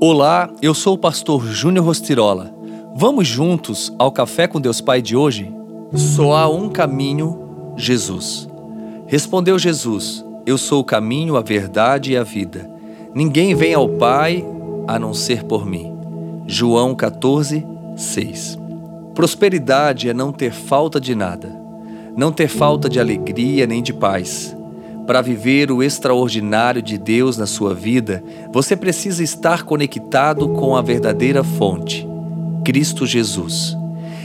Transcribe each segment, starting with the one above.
Olá, eu sou o pastor Júnior Rostirola. Vamos juntos ao Café com Deus Pai de hoje? Só há um caminho, Jesus. Respondeu Jesus: Eu sou o caminho, a verdade e a vida. Ninguém vem ao Pai a não ser por mim. João 14, 6. Prosperidade é não ter falta de nada, não ter falta de alegria nem de paz para viver o extraordinário de Deus na sua vida, você precisa estar conectado com a verdadeira fonte, Cristo Jesus.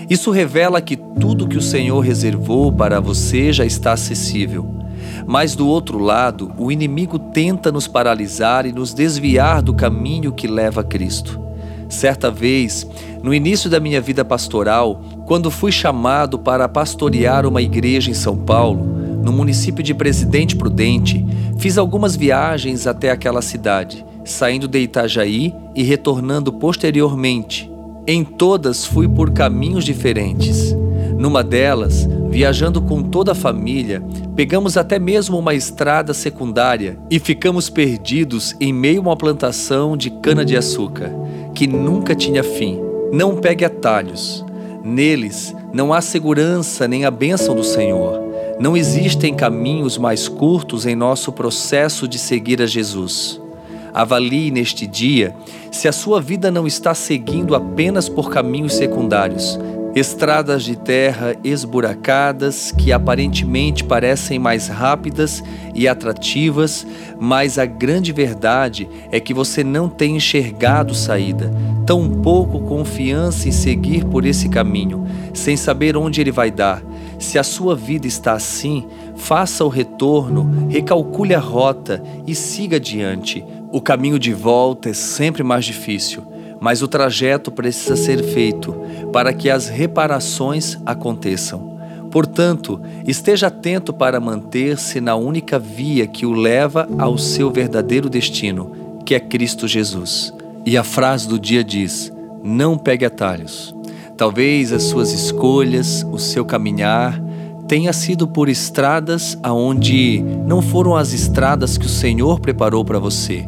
Isso revela que tudo que o Senhor reservou para você já está acessível. Mas do outro lado, o inimigo tenta nos paralisar e nos desviar do caminho que leva a Cristo. Certa vez, no início da minha vida pastoral, quando fui chamado para pastorear uma igreja em São Paulo, no município de Presidente Prudente, fiz algumas viagens até aquela cidade, saindo de Itajaí e retornando posteriormente. Em todas fui por caminhos diferentes. Numa delas, viajando com toda a família, pegamos até mesmo uma estrada secundária e ficamos perdidos em meio a uma plantação de cana-de-açúcar, que nunca tinha fim. Não pegue atalhos. Neles não há segurança nem a bênção do Senhor. Não existem caminhos mais curtos em nosso processo de seguir a Jesus. Avalie neste dia se a sua vida não está seguindo apenas por caminhos secundários, estradas de terra esburacadas que aparentemente parecem mais rápidas e atrativas, mas a grande verdade é que você não tem enxergado saída, tão pouco confiança em seguir por esse caminho, sem saber onde ele vai dar se a sua vida está assim, faça o retorno, recalcule a rota e siga adiante. O caminho de volta é sempre mais difícil, mas o trajeto precisa ser feito para que as reparações aconteçam. Portanto, esteja atento para manter-se na única via que o leva ao seu verdadeiro destino, que é Cristo Jesus. E a frase do dia diz: Não pegue atalhos. Talvez as suas escolhas, o seu caminhar, tenha sido por estradas aonde não foram as estradas que o Senhor preparou para você.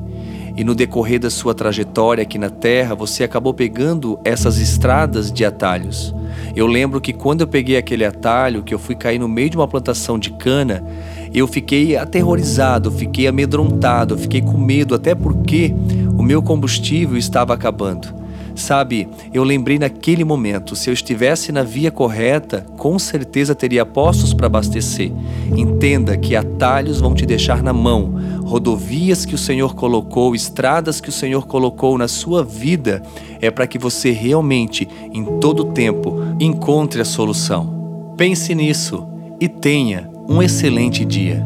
E no decorrer da sua trajetória aqui na terra, você acabou pegando essas estradas de atalhos. Eu lembro que quando eu peguei aquele atalho, que eu fui cair no meio de uma plantação de cana, eu fiquei aterrorizado, fiquei amedrontado, fiquei com medo, até porque o meu combustível estava acabando. Sabe, eu lembrei naquele momento, se eu estivesse na via correta, com certeza teria postos para abastecer. Entenda que atalhos vão te deixar na mão, rodovias que o Senhor colocou, estradas que o Senhor colocou na sua vida, é para que você realmente, em todo tempo, encontre a solução. Pense nisso e tenha um excelente dia.